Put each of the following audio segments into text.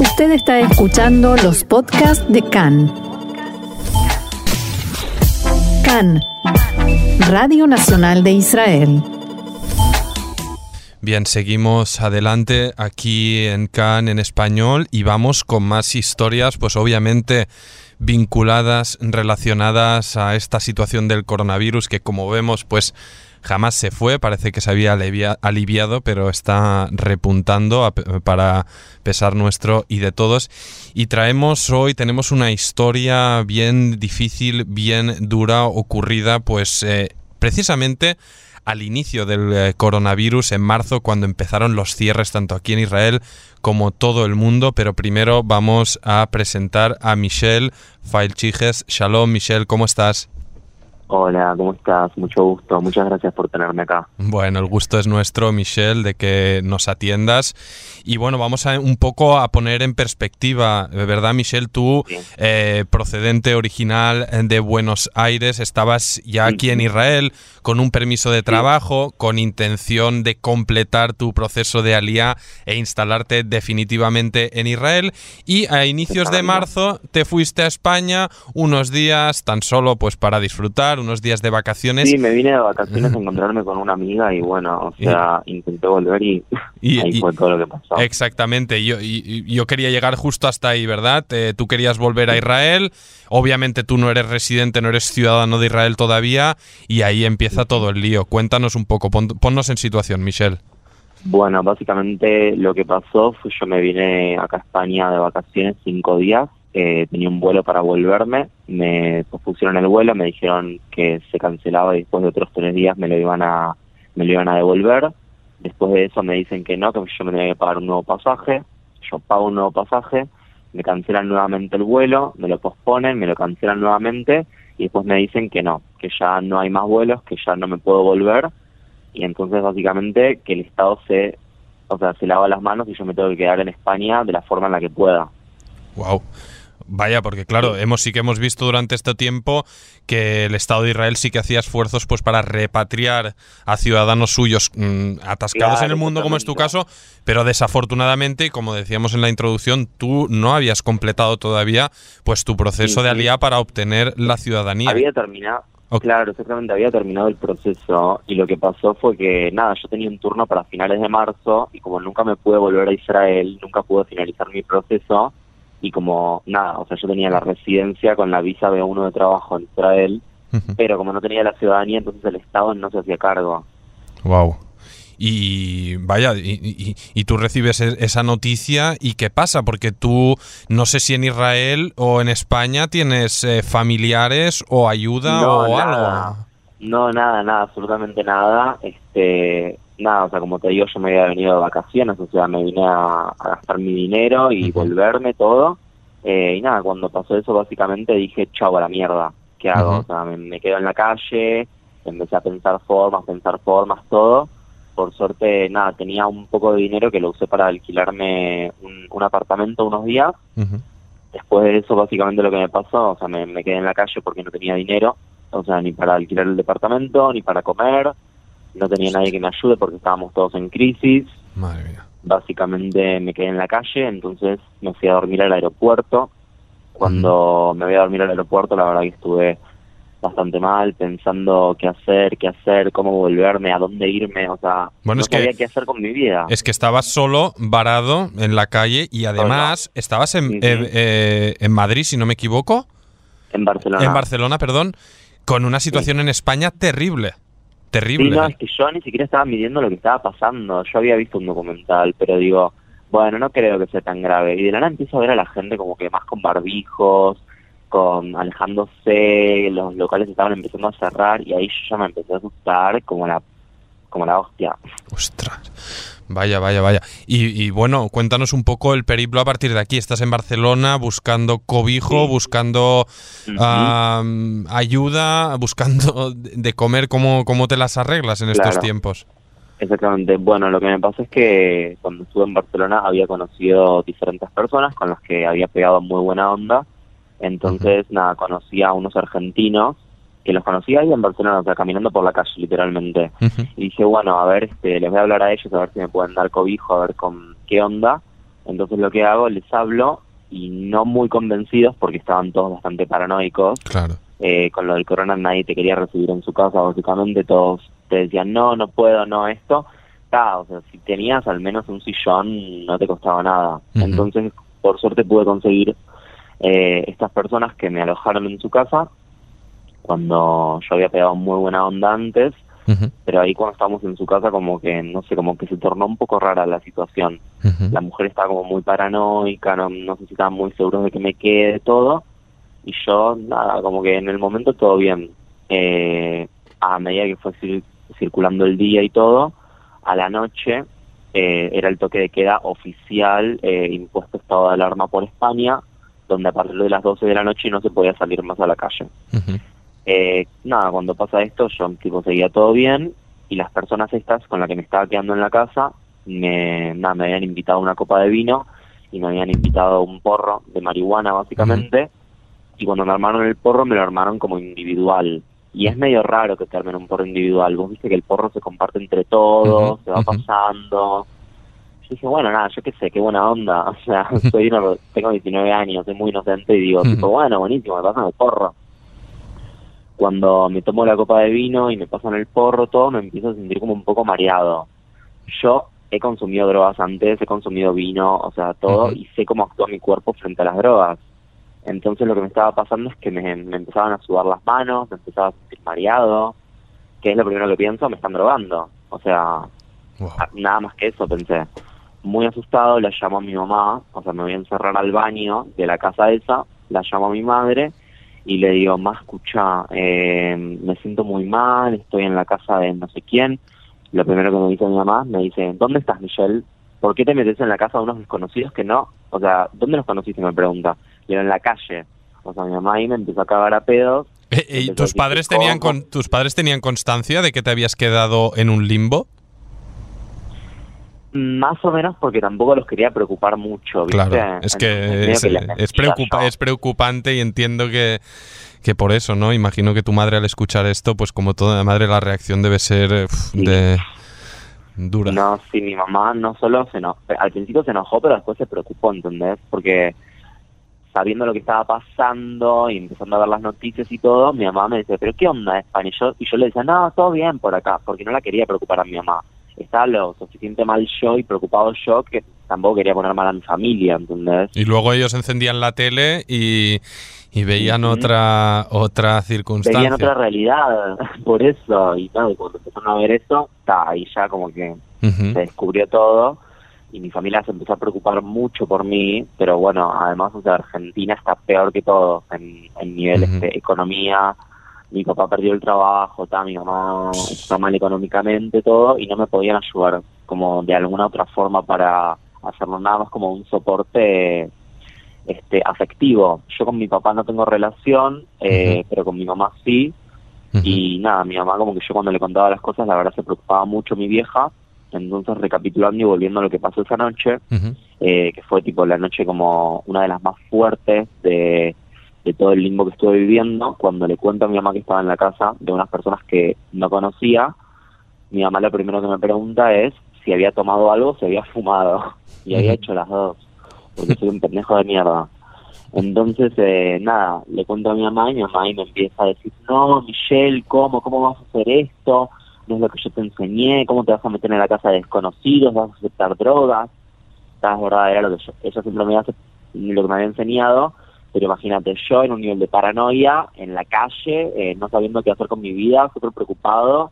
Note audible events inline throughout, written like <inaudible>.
Usted está escuchando los podcasts de CAN. CAN, Radio Nacional de Israel. Bien, seguimos adelante aquí en CAN en español y vamos con más historias, pues obviamente vinculadas, relacionadas a esta situación del coronavirus que como vemos pues jamás se fue, parece que se había aliviado, pero está repuntando para pesar nuestro y de todos. Y traemos hoy, tenemos una historia bien difícil, bien dura, ocurrida pues eh, precisamente al inicio del eh, coronavirus en marzo, cuando empezaron los cierres tanto aquí en Israel como todo el mundo. Pero primero vamos a presentar a Michelle Failchiges. Shalom, Michelle, ¿cómo estás? Hola, ¿cómo estás? Mucho gusto. Muchas gracias por tenerme acá. Bueno, el gusto es nuestro, Michelle, de que nos atiendas. Y bueno, vamos a un poco a poner en perspectiva, ¿verdad, Michelle? Tú, eh, procedente original de Buenos Aires, estabas ya aquí en Israel con un permiso de trabajo, con intención de completar tu proceso de alía e instalarte definitivamente en Israel. Y a inicios de marzo te fuiste a España unos días tan solo pues para disfrutar unos días de vacaciones. Sí, me vine de vacaciones a encontrarme con una amiga y bueno, o sea, intenté volver y, <laughs> ahí fue todo lo que pasó. Exactamente, yo, yo quería llegar justo hasta ahí, ¿verdad? Eh, tú querías volver a Israel, obviamente tú no eres residente, no eres ciudadano de Israel todavía y ahí empieza todo el lío. Cuéntanos un poco, ponnos en situación, Michelle. Bueno, básicamente lo que pasó fue yo me vine acá a España de vacaciones cinco días tenía un vuelo para volverme, me pospusieron el vuelo, me dijeron que se cancelaba y después de otros tres días me lo iban a, me lo iban a devolver. Después de eso me dicen que no, que yo me tenía que pagar un nuevo pasaje. Yo pago un nuevo pasaje, me cancelan nuevamente el vuelo, me lo posponen, me lo cancelan nuevamente y después me dicen que no, que ya no hay más vuelos, que ya no me puedo volver y entonces básicamente que el Estado se, o sea, se lava las manos y yo me tengo que quedar en España de la forma en la que pueda. Wow. Vaya, porque claro, hemos sí que hemos visto durante este tiempo que el Estado de Israel sí que hacía esfuerzos pues para repatriar a ciudadanos suyos mm, atascados en el mundo, como es tu caso, pero desafortunadamente, como decíamos en la introducción, tú no habías completado todavía pues tu proceso de alía para obtener la ciudadanía. Había terminado. Claro, exactamente, había terminado el proceso y lo que pasó fue que, nada, yo tenía un turno para finales de marzo y como nunca me pude volver a Israel, nunca pude finalizar mi proceso, y como nada, o sea, yo tenía la residencia con la visa B1 de trabajo en Israel, pero como no tenía la ciudadanía, entonces el Estado no se hacía cargo. Wow. Y vaya, y, y, tú recibes e, esa noticia y qué pasa, porque tú no sé si en Israel o en España tienes eh, familiares o ayuda o algo. No, nada, nada, absolutamente nada. Este, nada, o sea, como te digo, yo me había venido de vacaciones, o sea, me vine a, gastar mi dinero y volverme todo. Eh, y nada, cuando pasó eso, básicamente dije, chau a la mierda, ¿qué hago? O sea, me, quedo en la calle, empecé a pensar formas, pensar formas, todo. Por suerte, nada, tenía un poco de dinero que lo usé para alquilarme un, apartamento unos días. Después de eso, básicamente lo que me pasó, o sea, me, me quedé en la calle porque no tenía dinero, o sea, ni para alquilar el departamento, ni para comer no tenía nadie que me ayude porque estábamos todos en crisis. Madre mía. Básicamente me quedé en la calle, entonces me fui a dormir al aeropuerto. Cuando me voy a dormir al aeropuerto, la verdad que estuve bastante mal, pensando qué hacer, qué hacer, cómo volverme, a dónde irme, o sea, bueno, no es sabía que, qué hacer con mi vida. Es que estabas solo, varado en la calle y además estabas en, eh, eh, en Madrid, si no me equivoco. En Barcelona. En Barcelona, perdón, con una situación en España terrible. Terrible. Sí, no, es que yo ni siquiera estaba midiendo lo que estaba pasando. Yo había visto un documental, pero digo, bueno, no creo que sea tan grave. Y de la nada empiezo a ver a la gente como que más con barbijos, con alejándose, los locales estaban empezando a cerrar y ahí yo ya me empecé a asustar como la, como la hostia. Ostras. Vaya, vaya, vaya. Y, bueno, cuéntanos un poco el periplo a partir de aquí. Estás en Barcelona buscando cobijo, buscando ayuda, buscando de comer. ¿Cómo, ¿Cómo te las arreglas en estos tiempos? Exactamente. Bueno, lo que me pasa es que cuando estuve en Barcelona había conocido diferentes personas con las que había pegado muy buena onda. Entonces, nada, conocí a unos argentinos que los conocía ahí en Barcelona, o sea, caminando por la calle literalmente. Y dije, bueno, a ver, este, les voy a hablar a ellos, a ver si me pueden dar cobijo, a ver con qué onda. Entonces lo que hago, les hablo y no muy convencidos porque estaban todos bastante paranoicos. Claro. Eh, con lo del corona nadie te quería recibir en su casa, básicamente todos te decían no, no puedo, no esto. Ta, o sea, si tenías al menos un sillón no te costaba nada. Entonces, por suerte pude conseguir eh, estas personas que me alojaron en su casa cuando yo había pegado muy buena onda antes, pero ahí cuando estábamos en su casa como que, no sé, como que se tornó un poco rara la situación. La mujer estaba como muy paranoica, no, no sé si estaban muy seguros de que me quede todo, y yo, nada, como que en el momento todo bien. Eh, a medida que fue cir- circulando el día y todo, a la noche eh, era el toque de queda oficial, eh, impuesto estado de alarma por España, donde a partir de las 12 de la noche no se podía salir más a la calle. Ujú. Eh, nada, cuando pasa esto, yo tipo seguía todo bien y las personas estas con las que me estaba quedando en la casa me, nada, me habían invitado una copa de vino y me habían invitado un porro de marihuana básicamente. Y cuando me armaron el porro me lo armaron como individual. Y es medio raro que te armen un porro individual, vos viste que el porro se comparte entre todos, se va pasando. Yo dije, bueno, nada, yo qué sé, qué buena onda. <laughs> O sea, soy una- tengo 19 años, soy muy inocente y digo, tipo, bueno, buenísimo, me pasan el porro cuando me tomo la copa de vino y me pasan el porro, todo, me empiezo a sentir como un poco mareado. Yo he consumido drogas antes, he consumido vino, o sea, todo, y sé cómo actúa mi cuerpo frente a las drogas. Entonces lo que me estaba pasando es que me, me empezaban a sudar las manos, me empezaba a sentir mareado, que es lo primero que pienso, me están drogando. O sea, Wow. Nada más que eso pensé. Muy asustado, la llamo a mi mamá, o sea, me voy a encerrar al baño de la casa esa, la llamo a mi madre y le digo, más escucha, eh, me siento muy mal, estoy en la casa de no sé quién. Lo primero que me dice mi mamá, me dice, ¿dónde estás, Michelle? ¿Por qué te metes en la casa de unos desconocidos que no? O sea, ¿dónde los conociste? Me pregunta. Y yo, en la calle. O sea, mi mamá ahí me empezó a cagar a pedos. Eh, eh, ¿Y tus padres tenían con, tus padres tenían constancia de que te habías quedado en un limbo? Más o menos porque tampoco los quería preocupar mucho, ¿viste? Claro, es que es, que les es mentía preocupa- es preocupante y entiendo que, que por eso, ¿no? Imagino que tu madre al escuchar esto, pues como toda madre, la reacción debe ser eh, Sí. de dura. No, sí, mi mamá no solo se enojó, al principio se enojó, pero después se preocupó, ¿entendés? Porque sabiendo lo que estaba pasando y empezando a ver las noticias y todo, mi mamá me dice, ¿pero qué onda España? Y yo, y yo le decía, no, todo bien por acá, porque no la quería preocupar a mi mamá. Estaba lo suficiente mal yo y preocupado yo que tampoco quería poner mal a mi familia, ¿entendés? Y luego ellos encendían la tele y, y veían otra otra circunstancia. Veían otra realidad, <laughs> por eso, y claro, cuando empezaron a ver eso, ta, ahí ya como que se descubrió todo y mi familia se empezó a preocupar mucho por mí, pero bueno, además, o sea, Argentina está peor que todo en, en nivel Ujú. este, economía. Mi papá perdió el trabajo, ta, mi mamá está mal económicamente, todo, y no me podían ayudar como de alguna otra forma para hacerlo nada más como un soporte este afectivo. Yo con mi papá no tengo relación, eh, pero con mi mamá sí, y nada, mi mamá como que yo cuando le contaba las cosas, la verdad se preocupaba mucho mi vieja. Entonces, recapitulando y volviendo a lo que pasó esa noche, eh, que fue tipo la noche como una de las más fuertes de, de todo el limbo que estuve viviendo, cuando le cuento a mi mamá que estaba en la casa de unas personas que no conocía, mi mamá lo primero que me pregunta es si había tomado algo, si había fumado. <laughs> Y había hecho las dos, porque soy un pendejo de mierda. Entonces, eh, nada, le cuento a mi mamá y mi mamá me empieza a decir, no, Michelle, ¿cómo? ¿Cómo vas a hacer esto? No es lo que yo te enseñé, ¿cómo te vas a meter en la casa de desconocidos? ¿Vas a aceptar drogas? Estás verdad, era lo que yo, ella siempre me hace, lo que me había enseñado, pero imagínate, yo en un nivel de paranoia, en la calle, eh, no sabiendo qué hacer con mi vida, súper preocupado,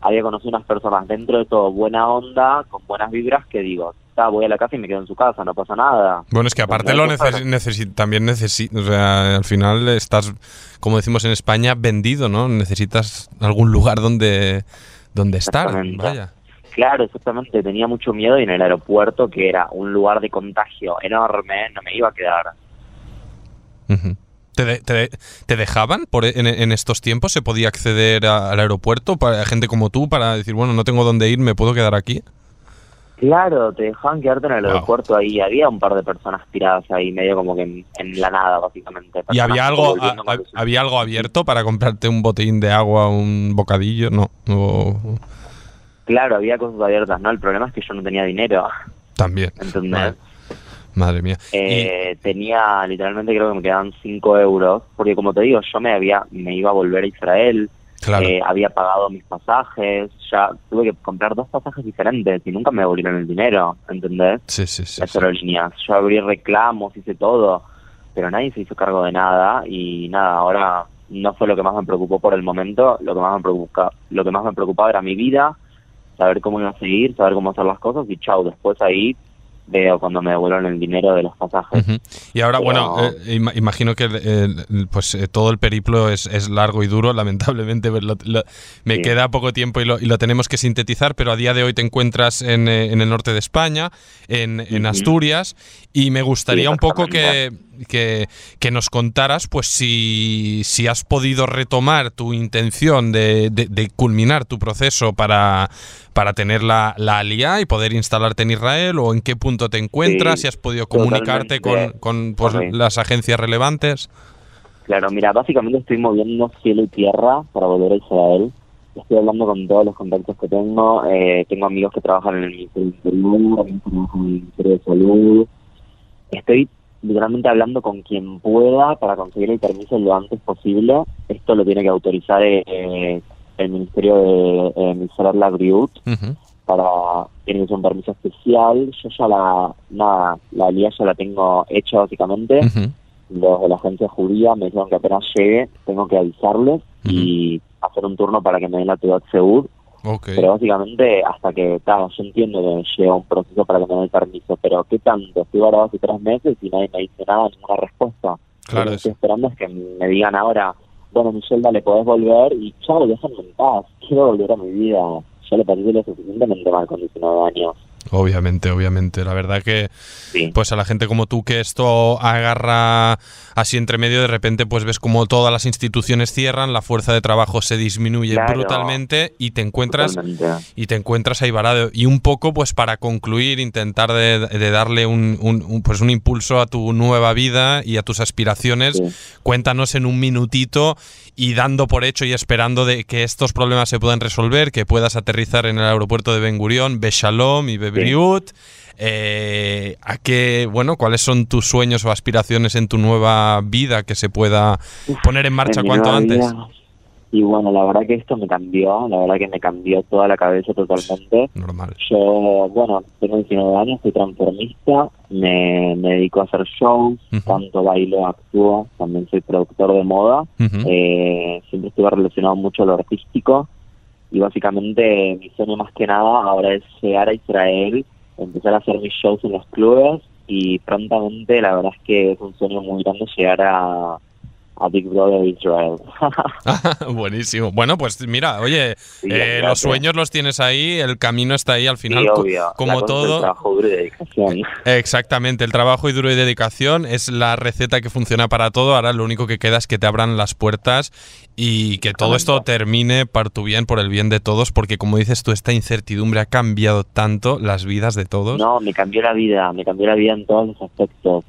había conocido unas personas dentro de todo buena onda, con buenas vibras, que digo, "Ta, voy a la casa y me quedo en su casa, no pasa nada. Bueno, es que aparte lo neces necesi- también necesitas, o sea, al final estás, como decimos en España, vendido, ¿no? Necesitas algún lugar donde, donde estar, vaya. Claro, exactamente, tenía mucho miedo y en el aeropuerto, que era un lugar de contagio enorme, no me iba a quedar. ¿Te, de- te de- te dejaban por en, en estos tiempos? ¿Se podía acceder a- al aeropuerto para gente como tú para decir, bueno, no tengo dónde ir, me puedo quedar aquí? Claro, te dejaban quedarte en el Wow. aeropuerto ahí, había un par de personas tiradas ahí, medio como que en, en la nada, básicamente. ¿Y había algo, a- a- había algo abierto para comprarte un botellín de agua, un bocadillo? No. o- Claro, había cosas abiertas, ¿no? El problema es que yo no tenía dinero, también. Madre mía. Eh, Tenía, literalmente creo que me quedaban 5 euros, porque como te digo, yo me había me iba a volver a Israel, Claro. eh, había pagado mis pasajes, ya tuve que comprar dos pasajes diferentes y nunca me devolvieron el dinero, ¿entendés? sí, sí, sí. Las sí. aerolíneas. Yo abrí reclamos, hice todo, pero nadie se hizo cargo de nada y nada, ahora no fue lo que más me preocupó por el momento, lo que más me preocupa, lo que más me preocupaba era mi vida, saber cómo iba a seguir, saber cómo hacer las cosas y chau, después ahí veo cuando me devuelvan el dinero de los pasajes. Y ahora, bueno, eh, ima- imagino que eh, pues eh, todo el periplo es, es largo y duro, <laughs> lamentablemente lo- lo- me Sí. queda poco tiempo y lo, y lo tenemos que sintetizar, pero a día de hoy te encuentras en, en el norte de España, en. Asturias, y me gustaría Sí, un poco que, que, que nos contaras pues si, si has podido retomar tu intención de, de- de culminar tu proceso para, para tener la, la alia y poder instalarte en Israel, o en qué punto te encuentras, Sí, si has podido comunicarte con, con pues, las agencias relevantes. Claro, mira, básicamente estoy moviendo cielo y tierra para volver a Israel. Estoy hablando con todos los contactos que tengo. eh, tengo amigos que trabajan en el Ministerio de Interior, amigos que trabajan en el Ministerio de Salud. Estoy literalmente hablando con quien pueda para conseguir el permiso lo antes posible. Esto lo tiene que autorizar eh, el Ministerio de eh, Ministerial la Briut Ujú, para tiene que ser un permiso especial. Yo ya la nada, la alía ya la tengo hecha básicamente. Los de la agencia judía me dijeron que apenas llegue tengo que avisarles y hacer un turno para que me den la Teudat Seud, Pero básicamente hasta que, claro, yo entiendo que lleva un proceso para que me den el permiso, pero ¿qué tanto? Estoy varado hace tres meses y nadie me dice nada, ninguna respuesta. Claro, Lo que es- estoy esperando es que me digan ahora, bueno, Michelle, dale, podés volver y chao, déjame en paz, quiero volver a mi vida. Yo le parece lo suficientemente mal con 19 años. Obviamente, obviamente. La verdad que Sí. pues a la gente como tú que esto agarra así entre medio, de repente pues ves como todas las instituciones cierran, la fuerza de trabajo se disminuye Claro. brutalmente y te encuentras Totalmente. y te encuentras ahí varado. Y un poco, pues para concluir, intentar de, de darle un, un- un, pues un impulso a tu nueva vida y a tus aspiraciones. Sí. Cuéntanos en un minutito y dando por hecho y esperando de que estos problemas se puedan resolver, que puedas aterrizar en el aeropuerto de Ben Gurión, Beshalom y Bebriut. Eh, a qué, bueno, cuáles son tus sueños o aspiraciones en tu nueva vida que se pueda poner en marcha en cuanto antes. vida. Y bueno, la verdad que esto me cambió, la verdad que me cambió toda la cabeza totalmente. Normal. Yo, bueno, tengo 19 años, soy transformista, me, me dedico a hacer shows, tanto bailo, actúo, también soy productor de moda. Eh, siempre estuve relacionado mucho a lo artístico y básicamente mi sueño más que nada ahora es llegar a Israel, empezar a hacer mis shows en los clubes y prontamente la verdad es que es un sueño muy grande llegar a, a Big Brother Israel. <laughs> <laughs> Buenísimo. Bueno, pues mira, oye, Sí, eh, los sueños los tienes ahí, el camino está ahí al final, Sí, obvio. Como el todo. trabajo duro y dedicación. <laughs> Exactamente, el trabajo y duro y dedicación es la receta que funciona para todo. Ahora lo único que queda es que te abran las puertas y que todo esto termine para tu bien, por el bien de todos, porque como dices tú, esta incertidumbre ha cambiado tanto las vidas de todos. No, me cambió la vida, me cambió la vida en todos los aspectos.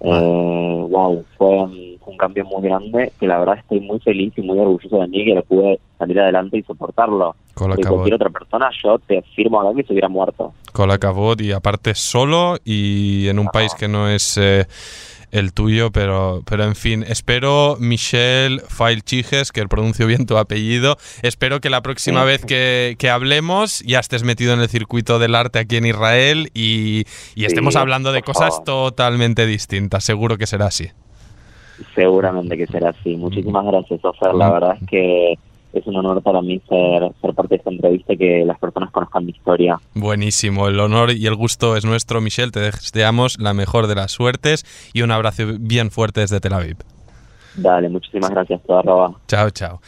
Eh, wow, fue un, un cambio muy grande que la verdad estoy muy feliz y muy orgulloso de mí que lo pude salir adelante y soportarlo. Cabot, cualquier otra persona, yo te firmo acá que se hubiera muerto. cola cabot, y aparte solo y en un país que no es eh, el tuyo, pero, pero en fin, espero Michelle Failchiges, que pronuncio bien tu apellido, espero que la próxima Sí. vez que, que hablemos ya estés metido en el circuito del arte aquí en Israel y, y estemos hablando de cosas favor. totalmente distintas, seguro que será así. Seguramente que será así. Muchísimas gracias, Ofer. La verdad es que es un honor para mí ser, ser parte de esta entrevista y que las personas conozcan mi historia. Buenísimo, el honor y el gusto es nuestro, Michelle, te deseamos la mejor de las suertes y un abrazo bien fuerte desde Tel Aviv. Dale, muchísimas gracias, arroba. Chao, chao.